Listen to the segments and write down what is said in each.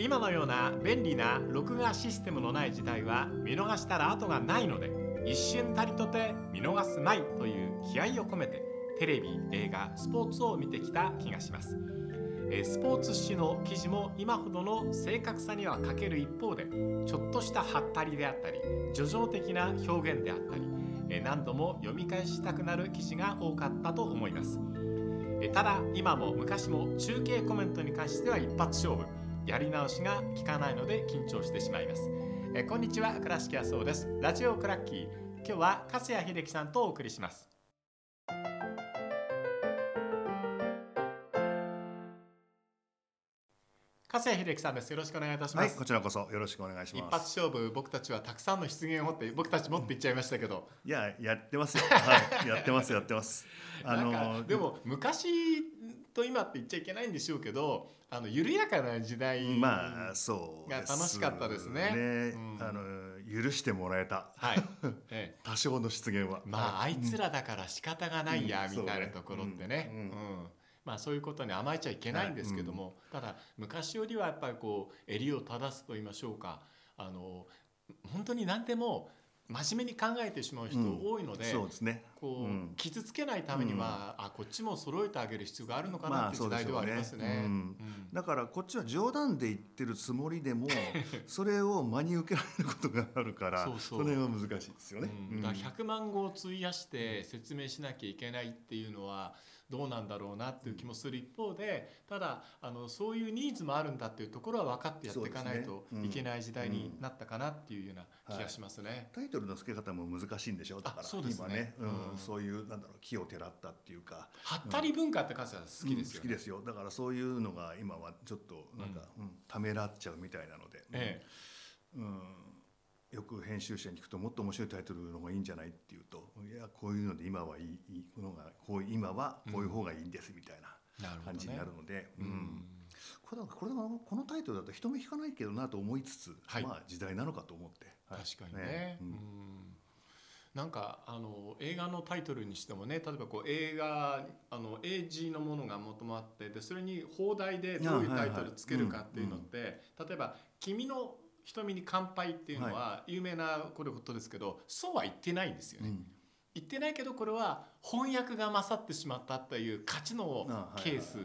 今のような便利な録画システムのない時代は見逃したら後がないので一瞬たりとて見逃すまいという気合を込めてテレビ映画スポーツを見てきた気がします。スポーツ紙の記事も今ほどの正確さには欠ける一方でちょっとしたハったりであったり叙情的な表現であったり何度も読み返したくなる記事が多かったと思います。ただ今も昔も中継コメントに関しては一発勝負。やり直しが効かないので緊張してしまいます。えーこんにちは倉敷康夫です。ラジオクラッキー。今日は粕谷秀樹さんとお送りします。粕谷秀樹さんです。よろしくお願いいたします、はい、こちらこそ。よろしくお願いし一ます。発勝負僕たちはたくさんの出現を持って僕たちもって言っちゃいましたけど、いや、やってますよ。はい、やってます、やってます。あのかでも昔と今って言っちゃいけないんでしょうけどあの緩やかな時代まあ、そうが楽しかったですね。うん。あの、許してもらえた。はい、ええ、多少の出現は。まあ、はいあいつらだから仕方がないや、うん。みたいなところってね、そううん。ねまあ、そういうことに甘えちゃいけないんですけども、ただ昔よりはやっぱりこう襟を正すと言いましょうか。あの本当に何でも真面目に考えてしまう人うん。多いので、そうですね。こううん。傷つけないためには、あこっちも揃えてあげる必要があるのかなっていう時代ではありますね。だからこっちは冗談で言ってるつもりでも それを真に受けられることがあるからそうそう。の辺は難しいですよね。うん。だから100万語を費やして説明しなきゃいけないっていうのはどうなんだろうなっていう気もする一方でただあのそういうニーズもあるんだっていうところは分かってやっていかないといけない時代になったかなっていうような気がしますね。タイトルの付け方も難しいんでしょ？だからあそうですね。今ね、うん。うん。そういうなんだろう木をてらったっていうか。はったり文化って数は好きですよね。うん好きですよ。だからそういうのが今はちょっとなんか、うん。ためらっちゃうみたいなので、え。うん、よく編集者に聞くともっと面白いタイトルの方がいいんじゃないっていうといやこういうので今はいいいいのがこう今はこういう方がいいんですみたいな感じになるので、ううん。んこれこれはこのタイトルだと人目引かないけどなと思いつつ、はい。まあ時代なのかと思って、はい。確かにね。ううん。ん。なんかあの映画のタイトルにしてもね例えばこう映画あの英字のものが元々あってでそれに放題でどういうタイトルつけるかっていうのって例えば「君の瞳に乾杯」っていうのは有名なこれことですけどそうは言ってないんですよね。うん。言ってないけどこれは翻訳が勝ってしまったという価値のケース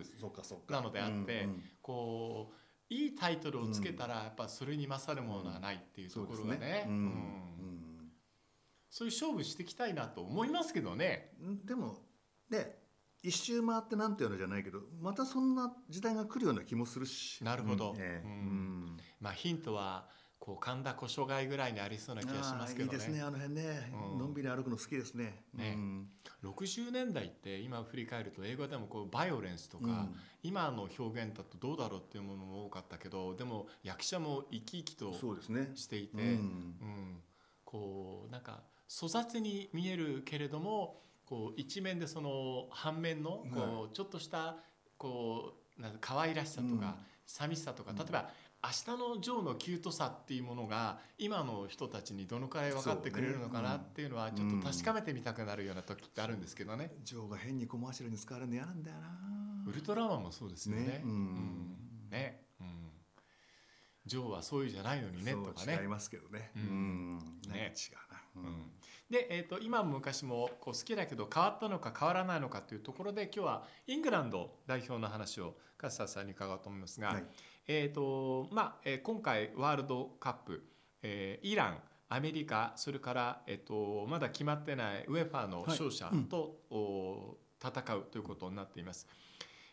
なのであってこういいタイトルをつけたらやっぱそれに勝るものはないっていうところがね。そういう勝負していきたいなと思いますけどね。うん。でもね一周回ってなんていうのじゃないけどまたそんな時代が来るような気もするし。なるほど。うんええ。うん。うん。まあヒントはこう神田古書街ぐらいにありそうな気がしますけどね。いいですねあの辺ね、うん。のんびり歩くの好きですね。ね。うん。60年代って今振り返ると英語でもこうバイオレンスとか、うん。今の表現だとどうだろうっていうものも多かったけどでも役者も生き生きとそうですね。していて、うん。うん。こうなんか粗雑に見えるけれどもこう一面でその反面のこうちょっとしたこうなんか可愛らしさとか寂しさとか、うん。例えば明日のジョーのキュートさっていうものが今の人たちにどのくらい分かってくれるのかなっていうのはちょっと確かめてみたくなるような時ってあるんですけどね。ジョーが変にコマーシャルに使われるの嫌なんだよな。ウルトラマンもそうですよね。ね。うん。うん。ね、うん、ジョーはそういうじゃないのにねとかね。違い。ますけどね。ううん。ん、ねね違うな、うん。で、えー、と今も昔もこう好きだけど変わったのか変わらないのかというところで今日はイングランド代表の話を勝田さんに伺おうと思いますが、はい。えーとまあえー今回ワールドカップ、えーイランアメリカそれから、えー、とまだ決まってないウェファーの勝者はいうん。戦うということになっています。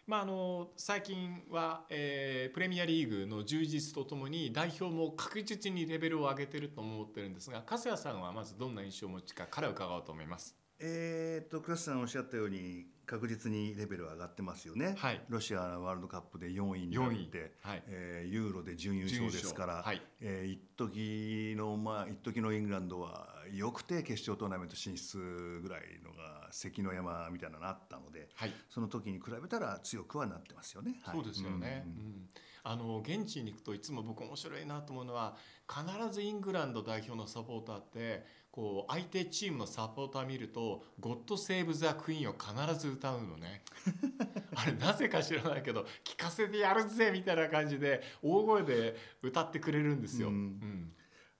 まあ、あの最近は、えープレミアリーグの充実とともに代表も確実にレベルを上げていると思ってるんですが粕谷さんはまずどんな印象を持ちかから伺おうと思います。えー、と倉瀬さんおっしゃったように確実にレベルは上がってますよね、はい。ロシアのワールドカップで4位になっ4位。て、はい。えーユーロで準優勝ですから、はい。えー一時のまあ一時のイングランドはよくて決勝トーナメント進出ぐらいのが関の山みたいなのあったのではい。その時に比べたら強くはなってますよね。はい。そうですよね、うん。うんあの現地に行くといつも僕面白いなと思うのは必ずイングランド代表のサポーターってこう相手チームのサポーター見ると「ゴッド・セーブ・ザ・クイーン」を必ず歌うのね。あれなぜか知らないけど「聞かせてやるぜ」みたいな感じで大声で歌ってくれるんですよ。うん。うん。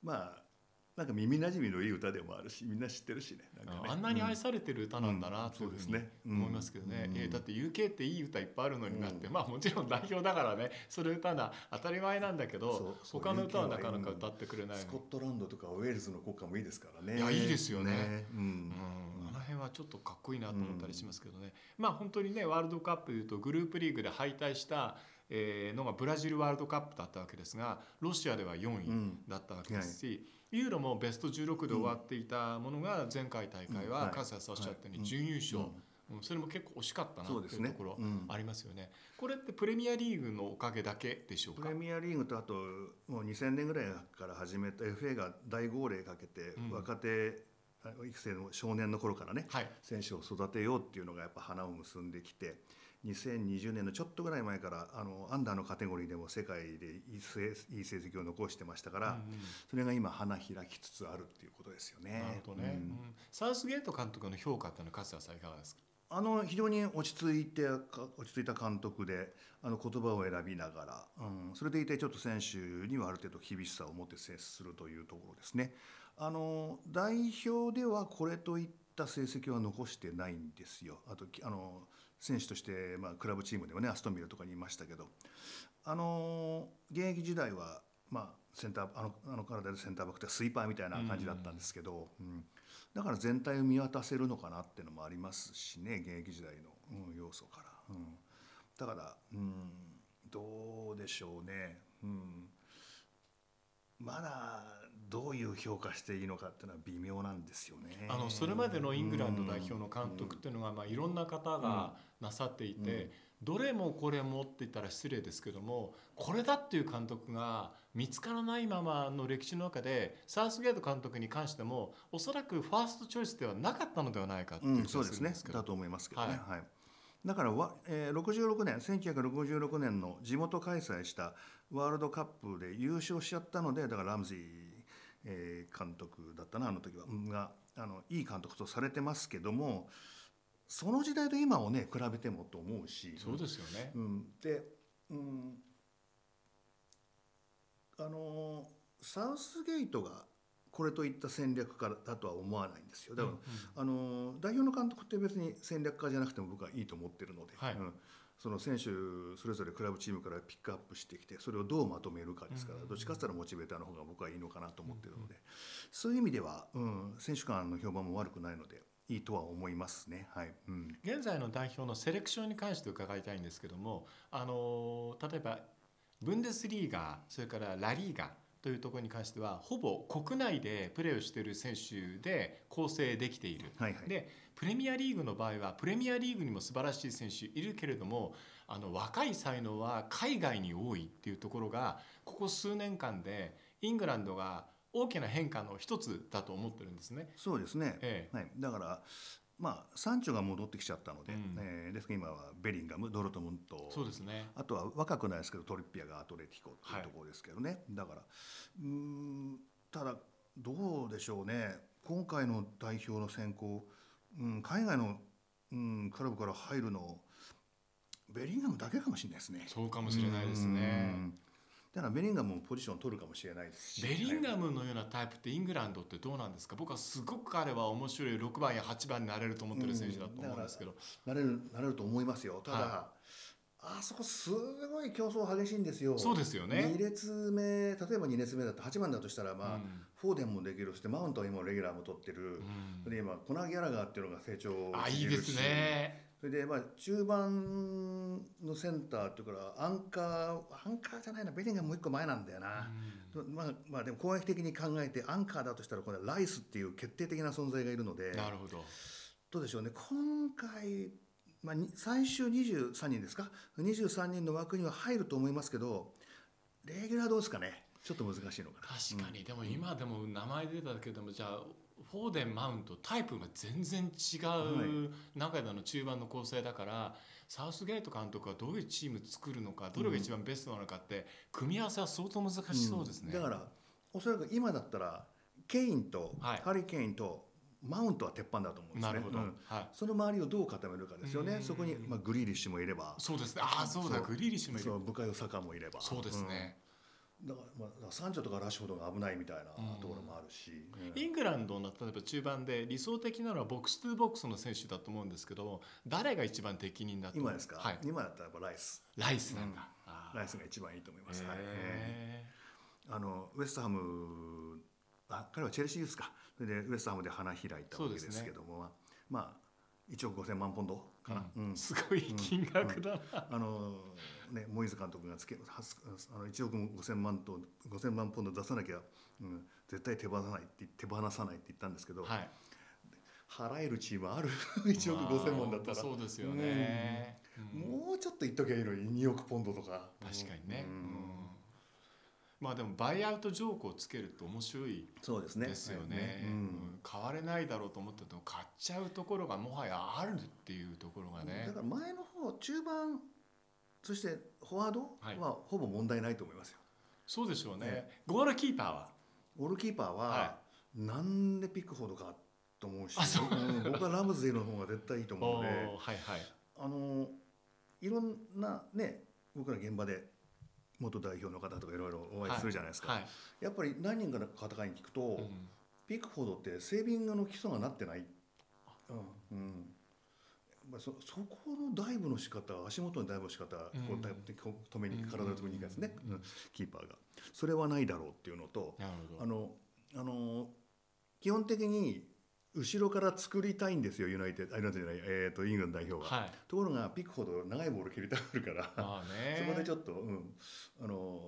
まあなんか耳なじみのいい歌でもあるしみんな知ってるしねね。あんなに愛されてる歌なんだなうんというふうに思いますけどね、うんえーだって UK っていい歌いっぱいあるのになって、うん。まあもちろん代表だからねそれ歌うのは当たり前なんだけど他の歌はなかなか歌ってくれないの。スコットランドとかウェールズの国歌もいいですからね。いやいいですよね。うん。うん、あの辺はちょっとかっこいいなと思ったりしますけどね、まあ本当にねワールドカップでいうとグループリーグで敗退した、えーのがブラジルワールドカップだったわけですがロシアでは4位うん。だったわけですし、ユーロもベスト16で終わっていたものが前回大会うん。はい。はカスヤさんおっしゃったようはいに準優勝、うん。うん。それも結構惜しかったなそうですねっていうところうん。ありますよね。これってプレミアリーグのおかげだけでしょうか？プレ。ミアリーグとあともう2000年ぐらいから始めた FA が大号令かけて、うん。若手あ育成の少年の頃からね、はい。選手を育てようっていうのがやっぱ花を結んできて2020年のちょっとぐらい前からあのアンダーのカテゴリーでも世界でいい成績を残してましたから、うんうんそれが今花開きつつあるっていうことですよね。なるほどね、うんうんサウスゲート監督の評価っていうのは粕谷さんいかがですか。あの非常に落ち着いてか落ち着いた監督であの言葉を選びながら、うん、それでいてちょっと選手にはある程度厳しさを持って接するというところですね。あの代表ではこれといった成績は残してないんですよ。あときあの選手として、まあ、クラブチームではねアストンビラとかにいましたけどあの現役時代は、まあ、センターあのあの体でセンターバックってスイーパーみたいな感じだったんですけど、うん。だから全体を見渡せるのかなっていうのもありますしね現役時代の、うん、要素から、うん、だから、うん、どうでしょうね、うん、まだどういう評価していいのかっていうのは微妙なんですよね。あのそれまでのイングランド代表の監督っていうのが、まあ、いろんな方がなさっていて、どれもこれもって言ったら失礼ですけどもこれだっていう監督が見つからないままの歴史の中でサウスゲート監督に関してもおそらくファーストチョイスではなかったのではないかっていう気がうんそうですすね。だと思いますけどね、ははい。だからわ、えー、66年1966年の地元開催したワールドカップで優勝しちゃったのでだからラムジー、えー監督だったなあの時は、うんがあのいい監督とされてますけどもその時代と今をね比べてもと思うし。そうですよね。うん、で、うん、あのサウスゲートがこれといった戦略家だとは思わないんですよ。だから、あの代表の監督って別に戦略家じゃなくても僕はいいと思ってるので、はい。うんその選手それぞれクラブチームからピックアップしてきてそれをどうまとめるかですから、うん。どっちかって言ったらモチベーターの方が僕はいいのかなと思ってるので、そういう意味では、うん、選手間の評判も悪くないのでいいとは思いますね。はい。うん。現在の代表のセレクションに関して伺いたいんですけどもあの例えばブンデスリーガそれからラリーガというところに関してはほぼ国内でプレーをしている選手で構成できている。はいはいでプレミアリーグの場合はプレミアリーグにも素晴らしい選手いるけれどもあの若い才能は海外に多いっていうところがここ数年間でイングランドが大きな変化の一つだと思ってるんですね。そうですね、ええはい、だからまあサンチョが戻ってきちゃったので、うん。えーですから今はベリンガムドルトムント。そうですね。あとは若くないですけどトリッピアがアトレティコっていうところですけどね、だからうーんただどうでしょうね。今回の代表の選考、うん、海外の、うん、クラブから入るのベリンガムだけかもしれないですね。そうかもしれないですね。うんだからベリンガムもポジション取るかもしれないですし。ベリンガムのようなタイプってイングランドってどうなんですか？僕はすごく彼は面白い6番や8番になれると思ってる選手だと思うんですけど、なれるなれると思いますよ。ただ、はあそこすごい競争激しいんですよ。そうですよね。2列目例えば2列目だと8番だとしたらまあ、うん。フォーデンもできるそしてマウントは今レギュラーも取ってる、うん。で今コナー・ギャラガーっていうのが成長あいいですしてるしねそれでまあ中盤のセンターっていうからアンカーアンカーじゃないなベリンガムもう一個前なんだよな、まあまあでも攻撃的に考えてアンカーだとしたらこれライスっていう決定的な存在がいるのでなるほど。どうでしょうね。今回、まあ、に最終23人ですか？23人の枠には入ると思いますけどレギュラーどうですかね？ちょっと難しいのかな。確かに、でも今でも名前出ただけでもじゃあフォーデンマウントタイプが全然違う中での中盤の構成だからサウスゲート監督はどういうチーム作るのかどれが一番ベストなのかって組み合わせは相当難しそうですね。ん。だからおそらく今だったらケインと、はい。ハリケーンとマウントは鉄板だと思うんですね。なるほど、うん。はい。その周りをどう固めるかですよね。うん。そこに、まあ、グリーリッシュもいれば、そうですね。ああそうだ。グリーリッシュもいる。そう部下よサカもいれば。そうですね、うん。だから、まあ、サンチョとかラッシュフォードが危ないみたいなところもあるし。うん。イングランドの例えば中盤で理想的なのはボックス2ボックスの選手だと思うんですけど誰が一番適任だと今ですか、はい、今だったらやっぱライス。ライスなんだ、あー。ライスが一番いいと思います。はい。へあのウエストハムあ彼はチェルシーユースか。それでウエストハムで花開いたわけですけども、まあ1億5000万ポンドかな、うん。ーすごい金額だな、あのね、モイズ監督がつけあの1億5000万と5000万ポンド出さなきゃ、うん、絶対手放さないって手放さないって言ったんですけど、はい。払えるチームある？1億5000万だったら、まあそうですよね、うん。もうちょっと言っときゃいいのに2億ポンドとか。確かにね、うん。うん。まあでもバイアウト条項をつけると面白いそうですね。ですよね。はい。うん。うん。買われないだろうと思ってても買っちゃうところがもはやあるっていうところがね。だから前の方中盤そしてフォワードはい。はほぼ問題ないと思いますよ、そうでしょうね。ねゴールキーパーは？ゴールキーパーははなんでピックフォードかと思うし僕はラムズデーの方が絶対いいと思うので はいはい。あのいろんなね僕ら現場で元代表の方とかいろいろお会いするじゃないですか、はい。やっぱり何人かの方に聞くと、うん。ピックフォードってセービングの基礎がなってない、うんうんまあ、そそこのダイブの仕方足元のダイブの仕方、こうん。うダイブこう止めに体を止めに行くやつね、うん。うん。キーパーが。それはないだろうっていうのとあのあの基本的に後ろから作りたいんですよユナイテッドあユナイテッドじゃない、えー、とイングランド代表は。はい。ところがピックフォード長いボール蹴りたがるから、まあね。そこでちょっと、うん、あの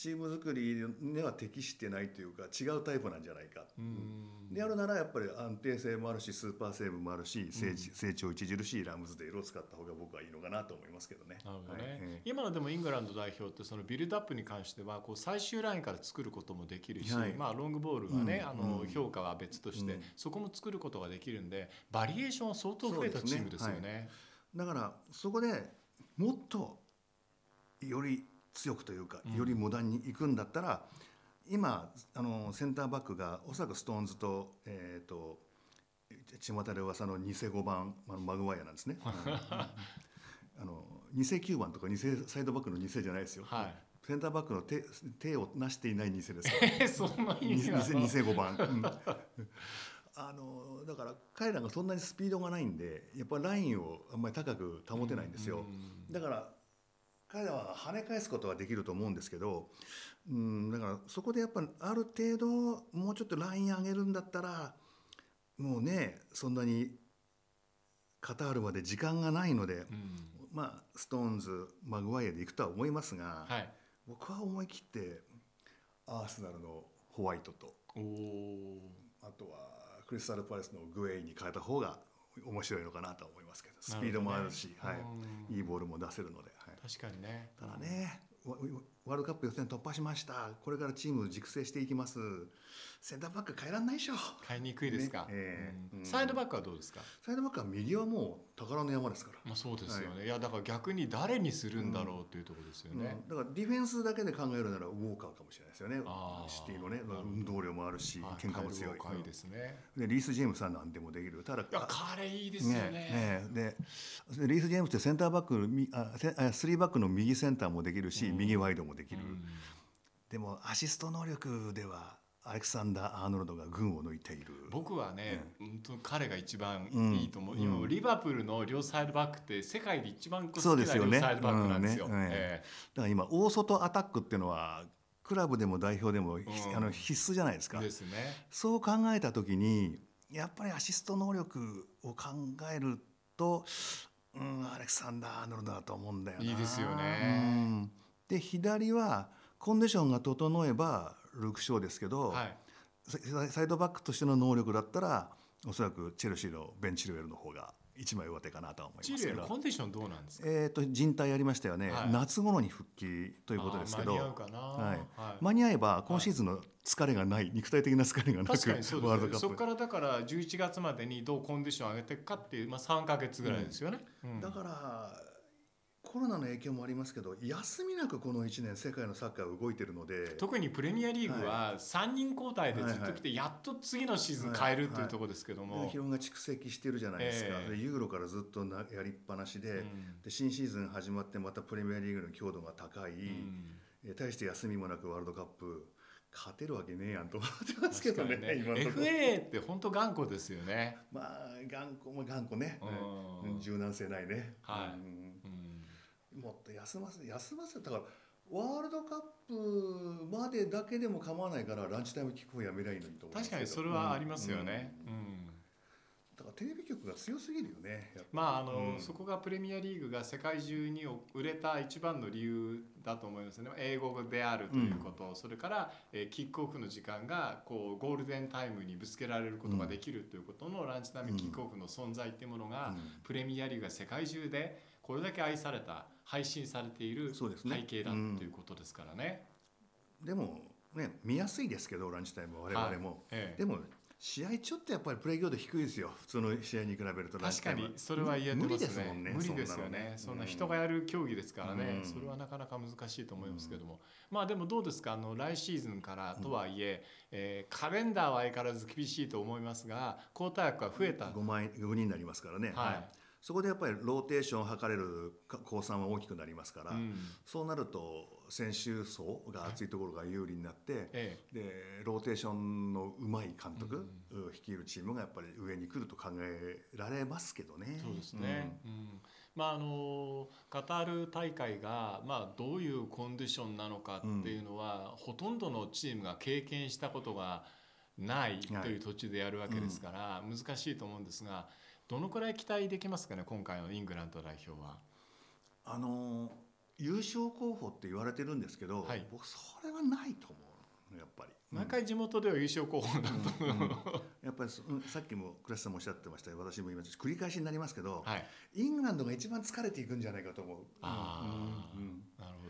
チーム作りには適してないというか違うタイプなんじゃないか。うん。であるならやっぱり安定性もあるしスーパーセーブもあるし成,、成長著しいラムズデールを使った方が僕はいいのかなと思いますけどね。なるほどね、はい。え今のでもイングランド代表ってそのビルドアップに関してはこう最終ラインから作ることもできるし、はい。まあ、ロングボールはね、うん。あのうん。評価は別として、うん。そこも作ることができるんでバリエーションは相当増えたチームですよね。だからそこでもっとより強くというかうん。よりモダンにいくんだったら、今あのセンターバックがおそらくストーンズと,、えー、と巷で噂の偽5番あのマグワイアなんですね。あの偽9番とか偽サイドバックの偽じゃないですよ。はい。センターバックの手手をなしていない偽です。え そんな意偽偽5番、うん。あのだから彼らがそんなにスピードがないんでやっぱラインをあんまり高く保てないんですよ、だから彼らは跳ね返すことはできると思うんですけど、うん、だからそこでやっぱある程度もうちょっとライン上げるんだったらもうねそんなにカタールまで時間がないので、うん。まあストーンズマグワイアでいくとは思いますが、はい、僕は思い切ってアーセナルのホワイトとあとはクリスタルパレスのグエイに変えた方が面白いのかなと思いますけどスピードもあるしねはい、いいボールも出せるので、はい、確かにね。ただねワワールドカップ予選突破しました。これからチーム熟成していきます。センターバック変えらんないでしょ。買いにくいですか、ね。ええ。うん。うん。サイドバックはどうですか、サイドバックは右はもう宝の山ですから、まあ、そうですよね、い、やだから逆に誰にするんだろうっていうところですよね、うん。だからディフェンスだけで考えるならウォーカーかもしれないですよね。シティのね運動量もあるしはい。喧嘩も強い。いいですね、でリース・ジェームスは何でもできる。ただいや彼いいですよね。ねね。ででリース・ジェームスってセンターバックみあセあスリーバックの右センターもできるし、うん。右ワイドもできる、うん。でもアシスト能力ではアレクサンダー・アーノルドが群を抜いている。僕はね、本当彼が一番うん。いいと思う、うん。今リバプールの両サイドバックって世界で一番好きな両サイドバックなんですよ。うんねえだから今大外アタックっていうのはクラブでも代表でも、ひうん。あの必須じゃないですか。すね。そう考えた時にやっぱりアシスト能力を考えると、うん、アレクサンダー・アーノルドだと思うんだよな。いいですよね。うんで左はコンディションが整えばルーク・ショーですけど、はい。ササイドバックとしての能力だったらおそらくチェルシーのベン・チルウェルの方が一枚上手かなとは思いチますけど。ルエルコンディションどうなんですか？えー、と人体やりましたよね、はい。夏頃に復帰ということですけど。間に合うかな。はい。はい。間に合えば今シーズンの疲れがない、肉体的な疲れがなく確かにそうですね。ワールドカップ。そこからだから11月までにどうコンディションを上げていくかっていうまあ3か月ぐらいですよね。うん。だからコロナの影響もありますけど休みなくこの1年世界のサッカーは動いてるので特にプレミアリーグは3人交代でずっと来てやっと次のシーズン変えるっていうところですけども、疲労が蓄積してるじゃないですか、ええ。でユーロからずっとなやりっぱなしで,、うん。で新シーズン始まってまたプレミアリーグの強度が高い、うん。え対して休みもなくワールドカップ勝てるわけねえやんと思ってますけどね確かに今のところ。FA って本当頑固ですよね。まあ頑固も頑固ね、うん。うん。柔軟性ないね、はい。うんうんもっと休ませ休ませだからワールドカップまでだけでも構わないからランチタイムキックオフやめりゃいいのにと確かにそれはありますよね。うん。うん。だからテレビ局が強すぎるよねまああの、うん。そこがプレミアリーグが世界中に売れた一番の理由だと思いますね。英語であるということ、それから、えーキックオフの時間がこうゴールデンタイムにぶつけられることができるということのランチタイムキックオフの存在っていうものが、うん。プレミアリーグが世界中でこれだけ愛された配信されている背景だということですからね。でもね見やすいですけどランチタイムは我々も、はいええ。でも試合ちょっとやっぱりプレイ強度低いですよ。普通の試合に比べると確かにそれは言えてますね。無理ですもんね無理ですよね。そんな人がややる競技ですからね、うん。それはなかなか難しいと思いますけども、まあでもどうですか？あの来シーズンからとはいええーカレンダーは相変わらず厳しいと思いますが交代枠は増えた、5枚5人になりますからね、はいそこでやっぱりローテーションを図れる公算は大きくなりますから、うん。そうなると選手層が厚いところが有利になって、えでローテーションのうまい監督、率いるチームがやっぱり上に来ると考えられますけどね。えそうですね、うん。まああのカタール大会が、まあ、どういうコンディションなのかっていうのは、ほとんどのチームが経験したことがないという土地でやるわけですから、難しいと思うんですがどのくらい期待できますかね今回のイングランド代表は。あの優勝候補って言われてるんですけど、はい。僕それはないと思うやっぱり。毎回地元では優勝候補だと、うんうんやっぱりさっきも倉石さんもおっしゃってましたよ。私も言いました繰り返しになりますけど、はい、イングランドが一番疲れていくんじゃないかと思う。ああ、うんうん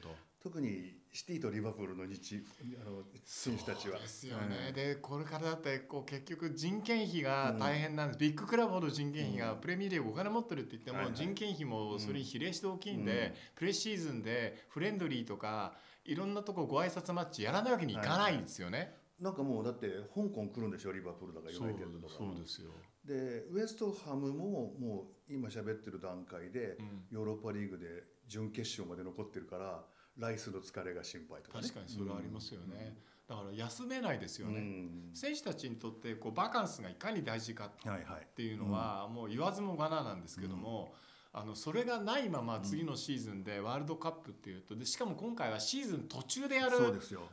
ほど。特にシティとリバプールの日あの選手たちは。そうですよね、うん。でこれからだってこう結局人件費が大変なんです、ビッグクラブほど人件費がプレミアリーグお金持ってるって言っても、はいはい。人件費もそれに比例して大きいんで、うん。プレシーズンでフレンドリーとかいろんなとこご挨拶マッチやらないわけにいかないんですよね。なんかもうだって香港来るんでしょリバプールだからユナイテッドとか。そうですよ、でウエストハムももう今喋ってる段階でうん。ヨーロッパリーグで準決勝まで残ってるからライスの疲れが心配とかね。確かにそれはありますよね、だから休めないですようん。ね、うん選手たちにとってこうバカンスがいかに大事か。っていうのはもう言わずもがななんですけども、あのそれがないまま次のシーズンでワールドカップっていうとでしかも今回はシーズン途中でやる。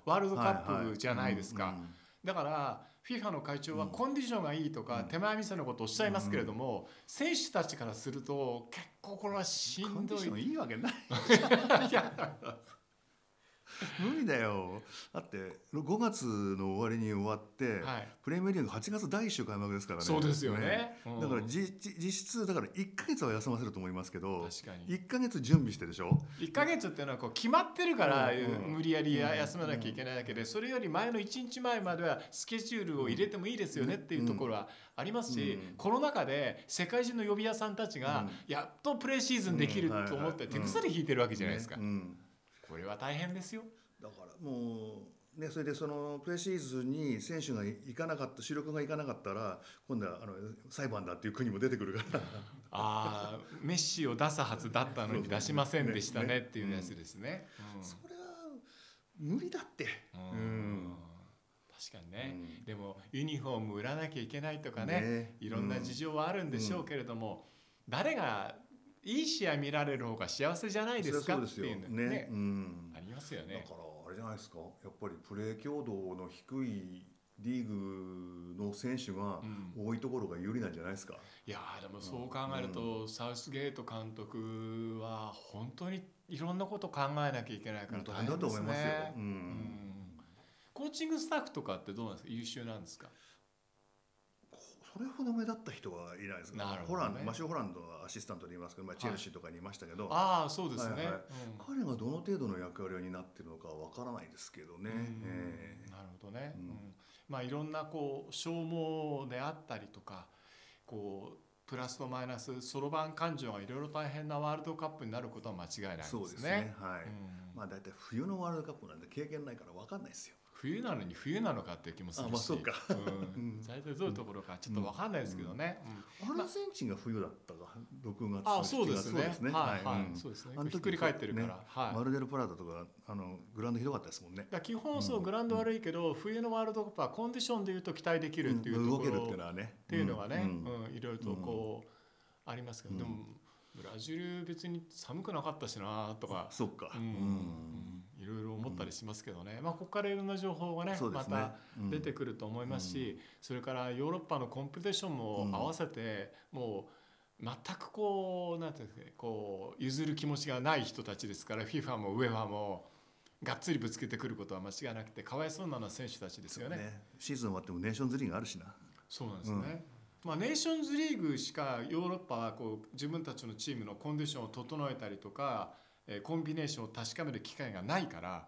ワールドカップじゃないですか。うんだから FIFA の会長はうんコンディションがいいとかうん手前味噌のことをおっしゃいますけれども選手たちからすると結構これはしコンディションんどい。いいわけない。無理だよ。だって5月の終わりに終わって、はい。プレミアリーグ8月第1週開幕ですからね。そうですよね。うん。だから実質だから1か月は休ませると思いますけど確かに。1か月準備してでしょ？1ヶ月っていうのはこう決まってるからうん。うん無理やり休まなきゃいけないだけでそれより前の1日前まではスケジュールを入れてもいいですよねっていうところはありますしうん。コロナ禍で世界中の呼び屋さんたちがうん。やっとプレーシーズンできると思ってうん。手鎖引いてるわけじゃないですか。ね。うんこれは大変ですよ。だからもうねそれでそのプレシーズンに選手が行かなかった主力が行かなかったら今度はあの裁判だっていう国も出てくるから。ああメッシを出すはずだったのに出しませんでしたねっていうやつですね。うん。それは無理だって。うん。うん確かにね、うん。でもユニフォーム売らなきゃいけないとかねね。いろんな事情はあるんでしょうけれども、誰がいい試合見られる方が幸せじゃないですかっていうのね。ね。うん。ありますよね。だ。からあれじゃないですか？やっぱりプレー強度の低いリーグの選手がうん。多いところが有利なんじゃないですか？いやーでもそう考えると、サウスゲート監督は本当にいろんなこと考えなきゃいけないから大変だと思いますよ。ううん。ん。コーチングスタッフとかってどうなんですか？優秀なんですか？それほど目立った人はいないです。ね。ホランドマシュ・ホランドはアシスタントで言いますけど、まあ、チェルシーとかにいましたけど、ああそうですね。はいはい。うん。彼がどの程度の役割を担っているのかわからないですけどね。うん。えなるほどね、うん。うん。まあいろんなこう消耗であったりとかこうプラスとマイナスそろばん感情がいろいろ大変なワールドカップになることは間違いないですね。そうですね。はい、うん。まあ大体冬のワールドカップなんで経験ないから分かんないですよ冬なのに冬なのかっていう気もするし、あまあそうか。うん。うん。大体どういうところかちょっとわかんないですけどね。うん。アルゼンチンが冬だったか？6月あ、そうですね。そうですね。はいはい、うん。そうですね。あの。時ひっくり返ってるから、ねはい。マルデルプラータとかあのグラウンドひどかったですもんね。基本そうグラウンド悪いけど、冬のワールドカップはコンディションでいうと期待できるっていうところ動けるっていうのはね。っていうのがね、うん。うん。いろいろとこう、ありますけど、うんでもブラジル別に寒くなかったしなとか、そっか。うん。うん。いろいろ思ったりしますけどね、まあここからいろんな情報がね。ねた出てくると思いますし、それからヨーロッパのコンペティションも合わせて、もう全くこうなんていうんですかねこう譲る気持ちがない人たちですから FIFA も UEFA もがっつりぶつけてくることは間違いなくてかわいそうなのは選手たちですよね。ね。シーズン終わってもネーションズリーグあるしな。そうなんですね。まあ、ネーションズリーグしかヨーロッパはこう自分たちのチームのコンディションを整えたりとか、えーコンビネーションを確かめる機会がないから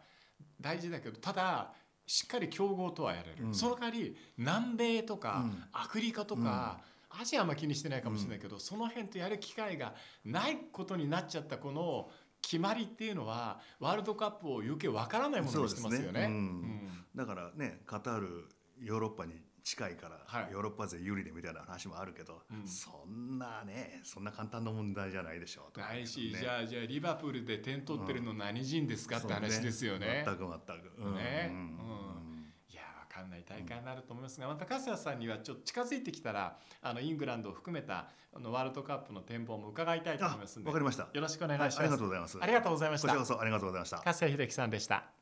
大事だけどただしっかり競合とはやれる、うん。その代わり南米とか、うん。アフリカとか、アジアは気にしてないかもしれないけど、その辺とやる機会がないことになっちゃったこの決まりっていうのはワールドカップを余計わからないものにしてますよね。ね。うん。うん。だからねカタールヨーロッパに近いから、はい。ヨーロッパ勢有利でみたいな話もあるけど、うん。そんなねそんな簡単な問題じゃないでしょうとないし、ね。じゃあじゃあリバプールで点取ってるの何人ですかって話ですよね。そう全く全く、うん。ね。うん。いやわかんない大会になると思いますが、また粕谷さんにはちょっと近づいてきたらあのイングランドを含めたあのワールドカップの展望も伺いたいと思いますので。あわかりました。よろしくお願いします。はいありがとうございます。ありがとうございました。こちらこ。そありがとうございました。粕谷秀樹さんでした。「